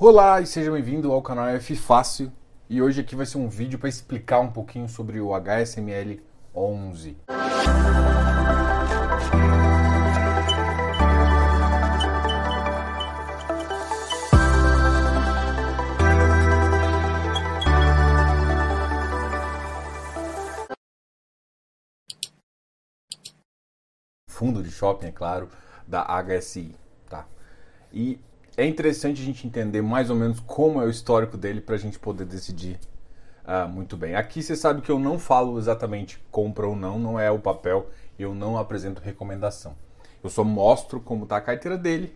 Olá e seja bem-vindo ao canal F Fácil. E hoje aqui vai ser um vídeo para explicar um pouquinho sobre o HSML 11. Fundo de shopping, é claro, da HSI, tá? E é interessante a gente entender mais ou menos como é o histórico dele para a gente poder decidir uh, muito bem. Aqui você sabe que eu não falo exatamente compra ou não, não é o papel, eu não apresento recomendação. Eu só mostro como está a carteira dele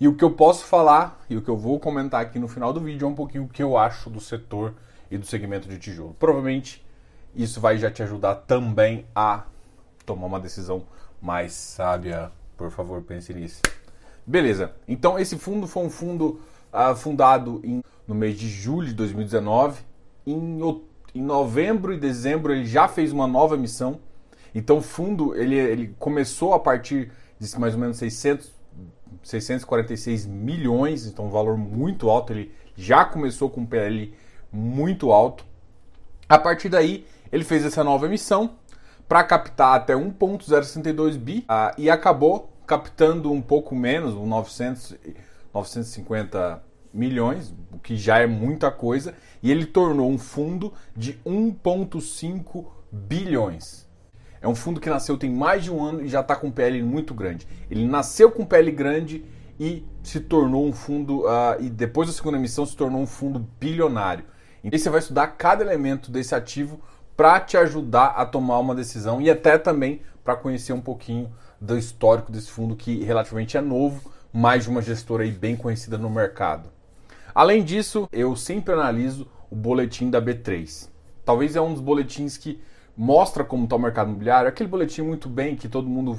e o que eu posso falar e o que eu vou comentar aqui no final do vídeo é um pouquinho o que eu acho do setor e do segmento de tijolo. Provavelmente isso vai já te ajudar também a tomar uma decisão mais sábia. Por favor, pense nisso. Beleza. Então esse fundo foi um fundo uh, fundado em, no mês de julho de 2019. Em, em novembro e dezembro ele já fez uma nova emissão. Então o fundo ele, ele começou a partir de mais ou menos 600, 646 milhões, então um valor muito alto. Ele já começou com um PL muito alto. A partir daí ele fez essa nova emissão para captar até 1.062 bi uh, e acabou captando um pouco menos, 900, 950 milhões, o que já é muita coisa, e ele tornou um fundo de 1,5 bilhões. É um fundo que nasceu tem mais de um ano e já está com PL muito grande. Ele nasceu com PL grande e se tornou um fundo, uh, e depois da segunda emissão se tornou um fundo bilionário. E você vai estudar cada elemento desse ativo para te ajudar a tomar uma decisão e até também para conhecer um pouquinho do histórico desse fundo que relativamente é novo, mais de uma gestora aí bem conhecida no mercado. Além disso, eu sempre analiso o boletim da B3. Talvez é um dos boletins que mostra como está o mercado imobiliário, aquele boletim muito bem que todo mundo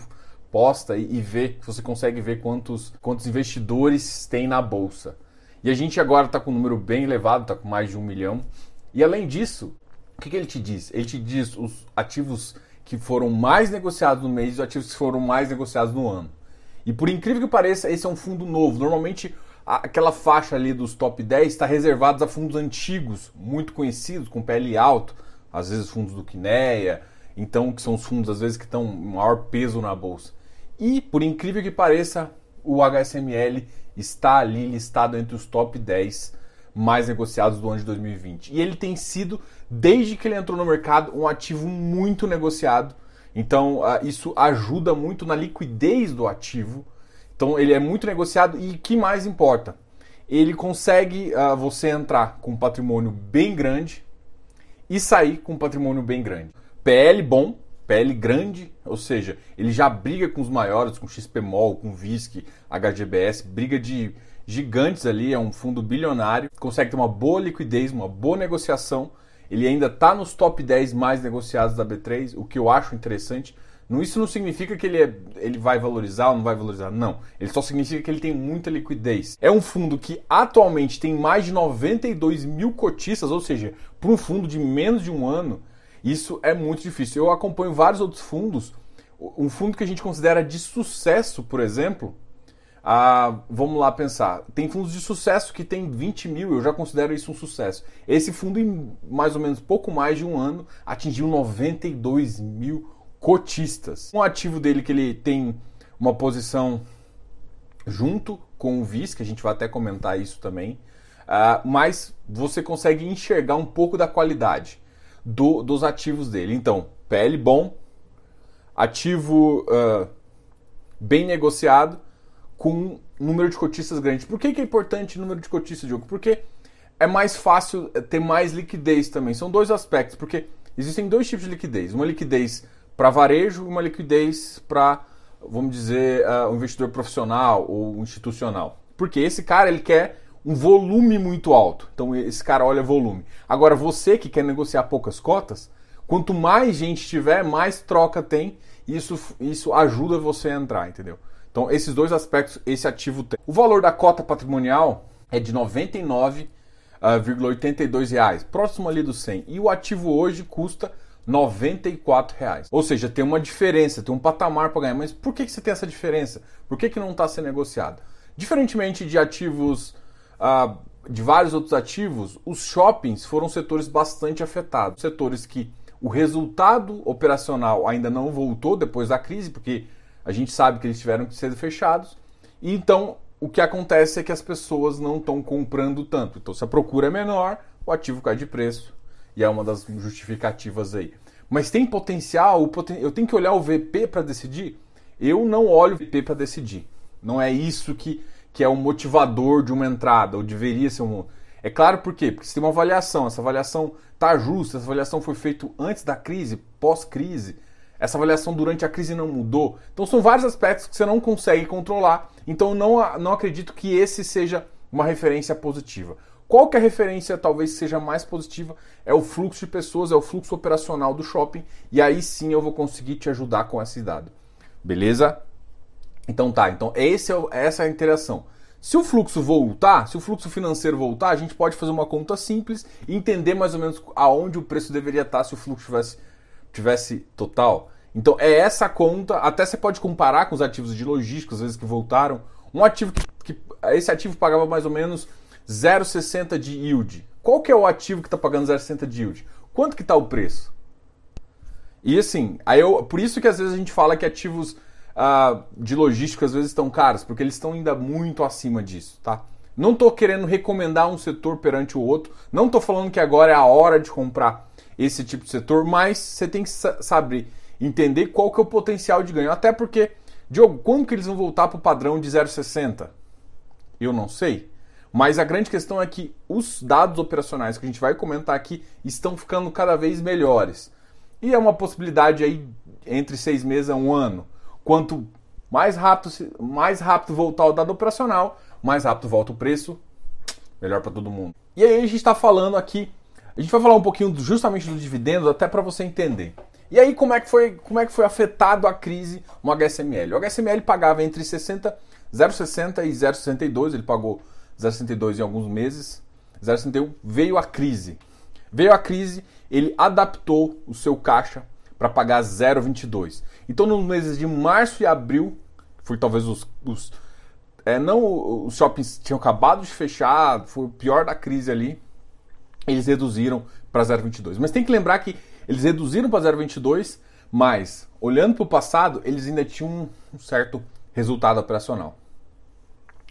posta e, vê, que você consegue ver quantos, quantos investidores tem na bolsa. E a gente agora está com um número bem elevado, está com mais de um milhão. E além disso, o que, que ele te diz? Ele te diz os ativos que foram mais negociados no mês e os ativos que foram mais negociados no ano. E por incrível que pareça, esse é um fundo novo. Normalmente, aquela faixa ali dos top 10 está reservada a fundos antigos, muito conhecidos, com PL alto, às vezes fundos do Quineia, então que são os fundos às vezes que estão maior peso na bolsa. E por incrível que pareça, o HSML está ali listado entre os top 10 mais negociados do ano de 2020. E ele tem sido, desde que ele entrou no mercado, um ativo muito negociado. Então, uh, isso ajuda muito na liquidez do ativo. Então, ele é muito negociado e que mais importa? Ele consegue uh, você entrar com um patrimônio bem grande e sair com um patrimônio bem grande. PL bom, PL grande, ou seja, ele já briga com os maiores, com XPMOL, com VISC, HGBS, briga de gigantes ali, é um fundo bilionário, consegue ter uma boa liquidez, uma boa negociação. Ele ainda está nos top 10 mais negociados da B3, o que eu acho interessante. Isso não significa que ele, é, ele vai valorizar ou não vai valorizar, não. Ele só significa que ele tem muita liquidez. É um fundo que atualmente tem mais de 92 mil cotistas, ou seja, para um fundo de menos de um ano, isso é muito difícil. Eu acompanho vários outros fundos. Um fundo que a gente considera de sucesso, por exemplo, ah, vamos lá pensar. Tem fundos de sucesso que tem 20 mil, eu já considero isso um sucesso. Esse fundo, em mais ou menos pouco mais de um ano, atingiu 92 mil cotistas. Um ativo dele que ele tem uma posição junto com o VIS, que a gente vai até comentar isso também, ah, mas você consegue enxergar um pouco da qualidade do, dos ativos dele. Então, PL bom, ativo uh, bem negociado com número de cotistas grande. Por que, que é importante o número de cotistas, Diogo? Porque é mais fácil eh, ter mais liquidez também. São dois aspectos, porque existem dois tipos de liquidez. Uma liquidez para varejo e uma liquidez para, vamos dizer, uh, um investidor profissional ou institucional. Porque esse cara ele quer um volume muito alto. Então esse cara olha volume. Agora você que quer negociar poucas cotas, quanto mais gente tiver, mais troca tem. Isso, isso ajuda você a entrar, entendeu? Então, esses dois aspectos esse ativo tem. O valor da cota patrimonial é de 99,82 reais, próximo ali do 100. E o ativo hoje custa 94 reais. Ou seja, tem uma diferença, tem um patamar para ganhar. Mas por que, que você tem essa diferença? Por que, que não está sendo negociado? Diferentemente de ativos uh, de vários outros ativos, os shoppings foram setores bastante afetados. Setores que o resultado operacional ainda não voltou depois da crise, porque a gente sabe que eles tiveram que ser fechados. E então o que acontece é que as pessoas não estão comprando tanto. Então, se a procura é menor, o ativo cai de preço. E é uma das justificativas aí. Mas tem potencial, eu tenho que olhar o VP para decidir? Eu não olho o VP para decidir. Não é isso que, que é o motivador de uma entrada, ou deveria ser um. É claro por quê? Porque se tem uma avaliação, essa avaliação está justa, essa avaliação foi feita antes da crise, pós-crise, essa avaliação durante a crise não mudou. Então são vários aspectos que você não consegue controlar. Então não, não acredito que esse seja uma referência positiva. Qual que é a referência talvez seja mais positiva? É o fluxo de pessoas, é o fluxo operacional do shopping, e aí sim eu vou conseguir te ajudar com esse dado. Beleza? Então tá, então esse é, essa é a interação. Se o fluxo voltar, se o fluxo financeiro voltar, a gente pode fazer uma conta simples e entender mais ou menos aonde o preço deveria estar se o fluxo tivesse tivesse total. Então é essa conta, até você pode comparar com os ativos de logística, às vezes que voltaram. Um ativo que, que esse ativo pagava mais ou menos 0,60 de yield. Qual que é o ativo que está pagando 0,60 de yield? Quanto que está o preço? E assim, aí eu, por isso que às vezes a gente fala que ativos uh, de logística às vezes estão caros, porque eles estão ainda muito acima disso, tá? Não estou querendo recomendar um setor perante o outro, não estou falando que agora é a hora de comprar esse tipo de setor, mas você tem que saber entender qual que é o potencial de ganho. Até porque, Diogo, quando que eles vão voltar para o padrão de 0,60? Eu não sei. Mas a grande questão é que os dados operacionais que a gente vai comentar aqui estão ficando cada vez melhores. E é uma possibilidade aí entre seis meses a um ano. Quanto mais rápido, mais rápido voltar o dado operacional, mais rápido volta o preço, melhor para todo mundo. E aí a gente está falando aqui a gente vai falar um pouquinho justamente do dividendo, até para você entender. E aí, como é, que foi, como é que foi afetado a crise no HSML? O HSML pagava entre 60, 0,60 e 0,62, ele pagou 0,62 em alguns meses, 0,61, veio a crise. Veio a crise, ele adaptou o seu caixa para pagar 0,22. Então, nos meses de março e abril, foi talvez os, os é, não os shoppings tinham acabado de fechar, foi o pior da crise ali eles reduziram para 0,22. Mas tem que lembrar que eles reduziram para 0,22, mas olhando para o passado, eles ainda tinham um certo resultado operacional.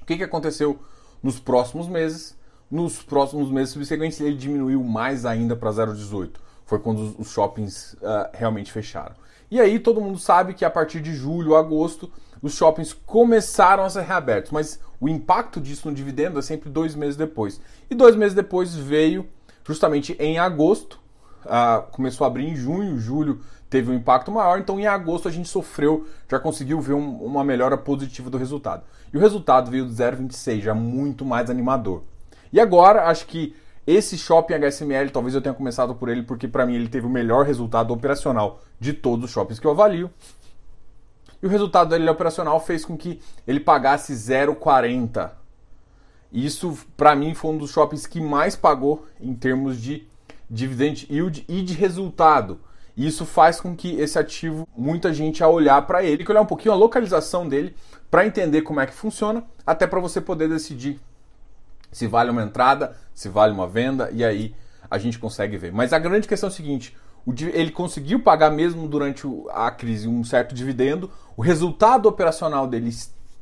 O que, que aconteceu nos próximos meses? Nos próximos meses subsequentes, ele diminuiu mais ainda para 0,18. Foi quando os shoppings uh, realmente fecharam. E aí todo mundo sabe que a partir de julho, agosto, os shoppings começaram a ser reabertos, mas o impacto disso no dividendo é sempre dois meses depois. E dois meses depois veio justamente em agosto, começou a abrir em junho, julho teve um impacto maior, então em agosto a gente sofreu, já conseguiu ver um, uma melhora positiva do resultado. E o resultado veio do 0,26, já muito mais animador. E agora, acho que esse shopping HSML, talvez eu tenha começado por ele, porque para mim ele teve o melhor resultado operacional de todos os shoppings que eu avalio. E o resultado dele operacional fez com que ele pagasse 0,40 isso, para mim, foi um dos shoppings que mais pagou em termos de dividend yield e de resultado. isso faz com que esse ativo, muita gente a olhar para ele, que olhar um pouquinho a localização dele, para entender como é que funciona, até para você poder decidir se vale uma entrada, se vale uma venda, e aí a gente consegue ver. Mas a grande questão é o seguinte: ele conseguiu pagar mesmo durante a crise um certo dividendo, o resultado operacional dele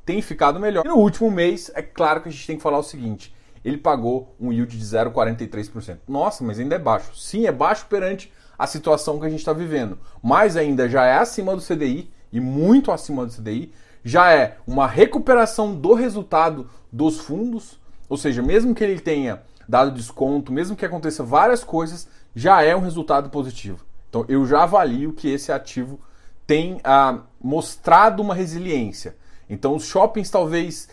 tem ficado melhor. E no último mês, é claro que a gente tem que falar o seguinte: ele pagou um yield de 0,43%. Nossa, mas ainda é baixo. Sim, é baixo perante a situação que a gente está vivendo, mas ainda já é acima do CDI e muito acima do CDI. Já é uma recuperação do resultado dos fundos, ou seja, mesmo que ele tenha dado desconto, mesmo que aconteça várias coisas, já é um resultado positivo. Então eu já avalio que esse ativo tem ah, mostrado uma resiliência. Então os shoppings talvez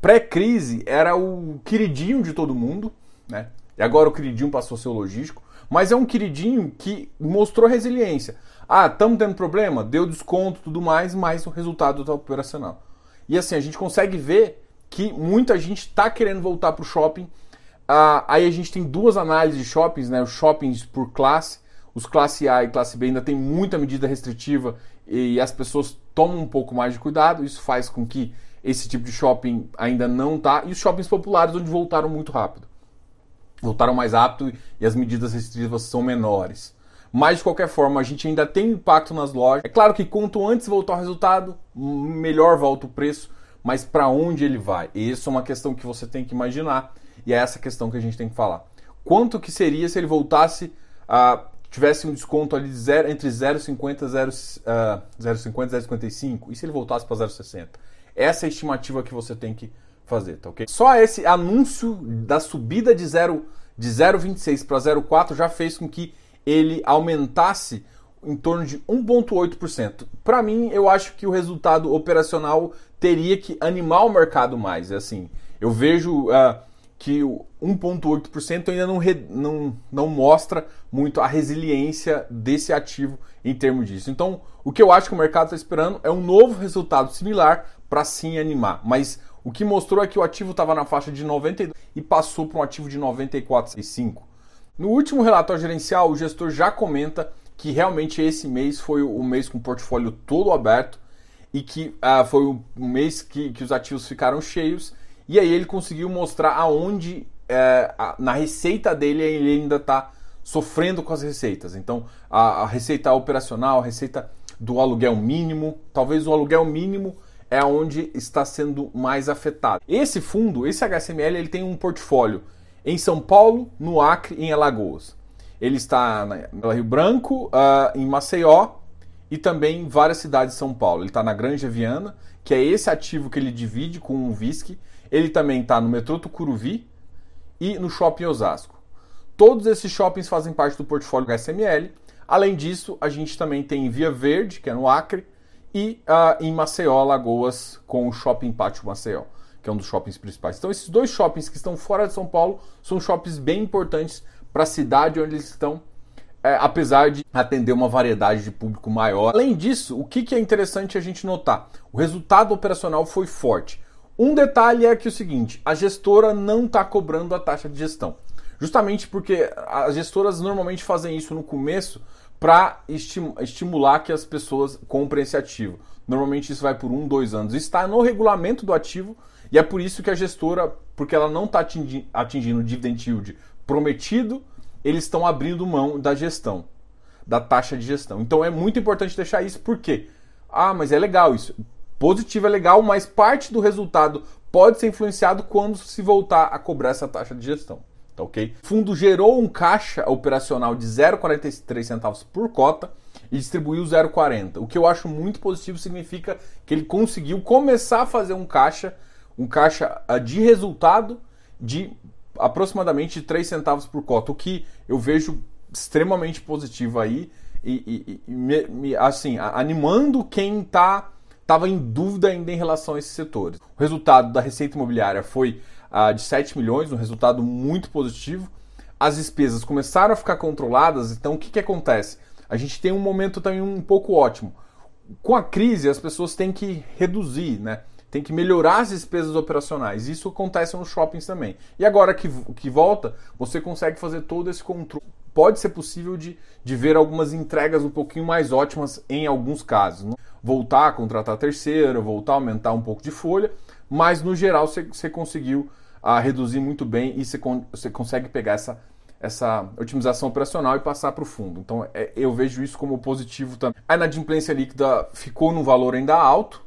pré-crise era o queridinho de todo mundo, né? E agora o queridinho passou a ser o logístico, mas é um queridinho que mostrou resiliência. Ah, estamos tendo problema? Deu desconto tudo mais, mas o resultado está operacional. E assim, a gente consegue ver que muita gente está querendo voltar para o shopping. Ah, aí a gente tem duas análises de shoppings, né? Os shoppings por classe. Os classe A e classe B ainda tem muita medida restritiva e as pessoas tomam um pouco mais de cuidado, isso faz com que esse tipo de shopping ainda não está, e os shoppings populares onde voltaram muito rápido. Voltaram mais rápido e as medidas restritivas são menores. Mas de qualquer forma, a gente ainda tem impacto nas lojas. É claro que quanto antes voltar o resultado, melhor volta o preço, mas para onde ele vai? E isso é uma questão que você tem que imaginar e é essa questão que a gente tem que falar. Quanto que seria se ele voltasse a tivesse um desconto ali de zero, entre 0,50 e 0,55 e se ele voltasse para 0,60? Essa é a estimativa que você tem que fazer, tá ok? Só esse anúncio da subida de 0 de 0,26 para 0,4 já fez com que ele aumentasse em torno de 1,8%. Para mim, eu acho que o resultado operacional teria que animar o mercado mais. É assim, eu vejo uh, que 1,8% ainda não, re, não, não mostra muito a resiliência desse ativo em termos disso. Então, o que eu acho que o mercado está esperando é um novo resultado similar para sim animar. Mas o que mostrou é que o ativo estava na faixa de 92 e passou para um ativo de 94,5. No último relatório gerencial, o gestor já comenta que realmente esse mês foi o mês com o portfólio todo aberto e que uh, foi o mês que, que os ativos ficaram cheios e aí ele conseguiu mostrar aonde é, na receita dele ele ainda está sofrendo com as receitas. Então a, a, receita operacional, a receita do aluguel mínimo, talvez o aluguel mínimo é onde está sendo mais afetado. Esse fundo, esse HSML, ele tem um portfólio em São Paulo, no Acre e em Alagoas. Ele está no Rio Branco, uh, em Maceió e também em várias cidades de São Paulo. Ele está na Granja Viana, que é esse ativo que ele divide com o VISC ele também está no metrô Tucuruvi e no Shopping Osasco. Todos esses shoppings fazem parte do portfólio SML. Além disso, a gente também tem Via Verde, que é no Acre, e uh, em Maceió, Lagoas, com o Shopping Pátio Maceió, que é um dos shoppings principais. Então, esses dois shoppings que estão fora de São Paulo são shoppings bem importantes para a cidade onde eles estão, é, apesar de atender uma variedade de público maior. Além disso, o que, que é interessante a gente notar? O resultado operacional foi forte. Um detalhe é que o seguinte, a gestora não está cobrando a taxa de gestão. Justamente porque as gestoras normalmente fazem isso no começo para estimular que as pessoas comprem esse ativo. Normalmente isso vai por um, dois anos. Está no regulamento do ativo e é por isso que a gestora, porque ela não está atingindo o dividend yield prometido, eles estão abrindo mão da gestão, da taxa de gestão. Então é muito importante deixar isso, porque ah, mas é legal isso positivo é legal, mas parte do resultado pode ser influenciado quando se voltar a cobrar essa taxa de gestão. Tá ok? O fundo gerou um caixa operacional de 0,43 centavos por cota e distribuiu 0,40. O que eu acho muito positivo significa que ele conseguiu começar a fazer um caixa, um caixa ah, de resultado de aproximadamente 3 centavos por cota, o que eu vejo extremamente positivo aí e, e, e me, me, assim, animando quem está estava em dúvida ainda em relação a esses setores. O resultado da receita imobiliária foi uh, de 7 milhões, um resultado muito positivo. As despesas começaram a ficar controladas, então o que, que acontece? A gente tem um momento também um pouco ótimo. Com a crise, as pessoas têm que reduzir, né? tem que melhorar as despesas operacionais. Isso acontece nos shoppings também. E agora que, que volta, você consegue fazer todo esse controle. Pode ser possível de, de ver algumas entregas um pouquinho mais ótimas em alguns casos. Né? Voltar a contratar terceiro, voltar a aumentar um pouco de folha, mas no geral você, conseguiu a ah, reduzir muito bem e você, con você consegue pegar essa, essa otimização operacional e passar para o fundo. Então é, eu vejo isso como positivo também. A inadimplência líquida ficou num valor ainda alto,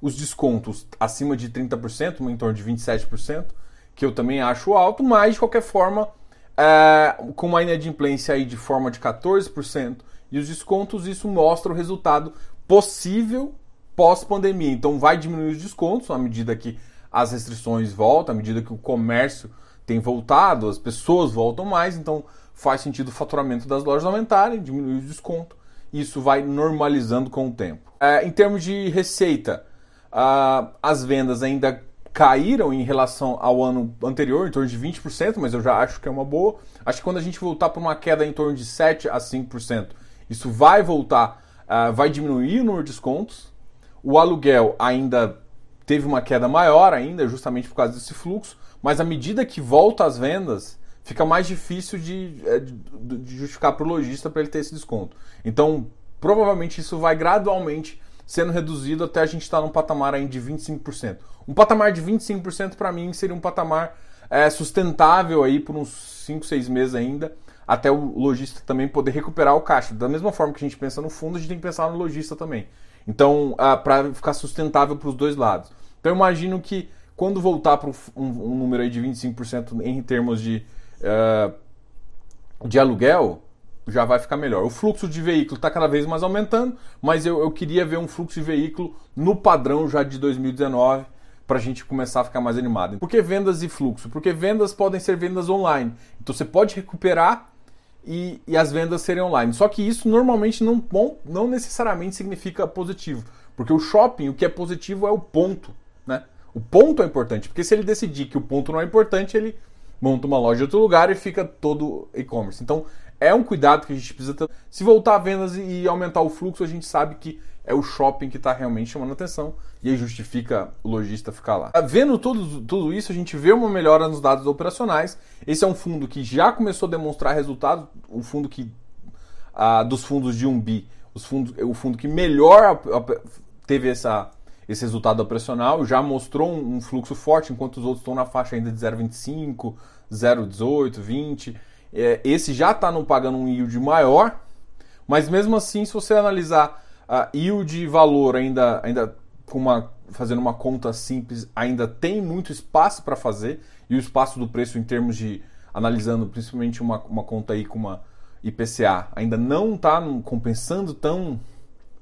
os descontos acima de 30%, em torno de 27%, que eu também acho alto, mas de qualquer forma, é, com uma inadimplência aí de forma de 14% e os descontos, isso mostra o resultado possível pós-pandemia. Então vai diminuir os descontos à medida que as restrições voltam, à medida que o comércio tem voltado, as pessoas voltam mais, então faz sentido o faturamento das lojas aumentarem, diminuir o desconto. Isso vai normalizando com o tempo. É, em termos de receita, uh, as vendas ainda caíram em relação ao ano anterior, em torno de 20%, mas eu já acho que é uma boa. Acho que quando a gente voltar para uma queda em torno de 7 a 5%, isso vai voltar uh, vai diminuir o número de descontos. O aluguel ainda teve uma queda maior ainda, justamente por causa desse fluxo, mas à medida que volta as vendas, fica mais difícil de, é, de, de justificar para o lojista para ele ter esse desconto. Então, provavelmente isso vai gradualmente sendo reduzido até a gente estar tá num patamar aí de 25%. Um patamar de 25% para mim seria um patamar é, sustentável aí por uns 5, 6 meses ainda, até o lojista também poder recuperar o caixa. Da mesma forma que a gente pensa no fundo, a gente tem que pensar no lojista também. Então, ah, para ficar sustentável para os dois lados. Então, eu imagino que quando voltar para um, um, número aí de 25% em termos de, uh, de aluguel, já vai ficar melhor. O fluxo de veículo está cada vez mais aumentando, mas eu, eu queria ver um fluxo de veículo no padrão já de 2019 para a gente começar a ficar mais animado. Por que vendas e fluxo? Porque vendas podem ser vendas online. Então você pode recuperar e, e as vendas serem online. Só que isso normalmente não, não necessariamente significa positivo. Porque o shopping, o que é positivo é o ponto. Né? O ponto é importante, porque se ele decidir que o ponto não é importante, ele monta uma loja em outro lugar e fica todo e-commerce. Então é um cuidado que a gente precisa ter. Se voltar a vendas e aumentar o fluxo, a gente sabe que é o shopping que está realmente chamando atenção e aí justifica o lojista ficar lá. Vendo tudo, tudo isso, a gente vê uma melhora nos dados operacionais. Esse é um fundo que já começou a demonstrar resultados, o fundo que ah, dos fundos de 1 bi, os fundos, o fundo que melhor teve essa, esse resultado operacional, já mostrou um, um fluxo forte, enquanto os outros estão na faixa ainda de 0,25, 0,18, 20 é, esse já está pagando um yield maior, mas mesmo assim, se você analisar a yield e valor ainda, ainda com uma, fazendo uma conta simples, ainda tem muito espaço para fazer, e o espaço do preço em termos de, analisando principalmente uma, uma conta aí com uma IPCA, ainda não está compensando tão,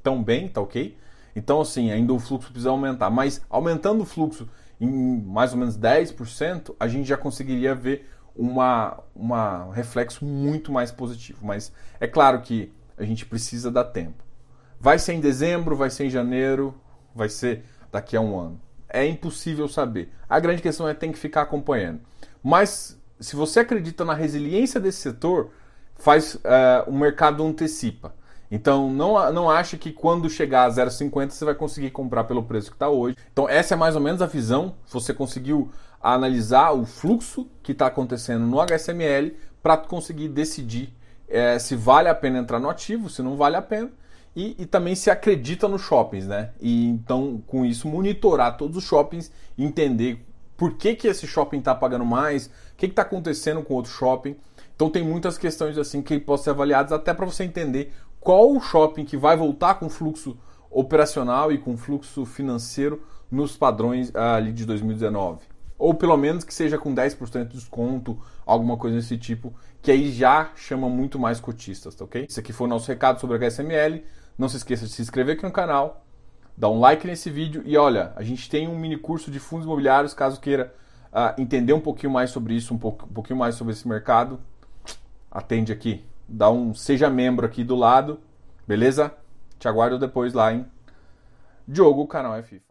tão bem, tá ok? Então, assim, ainda o fluxo precisa aumentar, mas aumentando o fluxo em mais ou menos 10%, a gente já conseguiria ver uma, uma, um reflexo muito mais positivo. Mas é claro que a gente precisa dar tempo. Vai ser em dezembro, vai ser em janeiro, vai ser daqui a um ano. É impossível saber. A grande questão é tem que ficar acompanhando. Mas se você acredita na resiliência desse setor, faz uh, o mercado antecipa. Então não, não acha que quando chegar a 0,50 você vai conseguir comprar pelo preço que está hoje. Então essa é mais ou menos a visão. Você conseguiu analisar o fluxo que está acontecendo no HSML para conseguir decidir é, se vale a pena entrar no ativo, se não vale a pena. E, e, também se acredita nos shoppings, né? E então, com isso, monitorar todos os shoppings, entender por que, que esse shopping está pagando mais, o que está acontecendo com outro shopping. Então tem muitas questões assim que podem ser avaliadas até para você entender qual o shopping que vai voltar com fluxo operacional e com fluxo financeiro nos padrões ah, ali de 2019. Ou pelo menos que seja com 10% de desconto, alguma coisa desse tipo, que aí já chama muito mais cotistas, tá ok? Esse aqui foi o nosso recado sobre a HSML. Não se esqueça de se inscrever aqui no canal, dar um like nesse vídeo e olha, a gente tem um mini curso de fundos imobiliários, caso queira uh, entender um pouquinho mais sobre isso, um, pouco, um pouquinho mais sobre esse mercado, atende aqui dá um seja membro aqui do lado, beleza? Te aguardo depois lá em Diogo, canal FIF.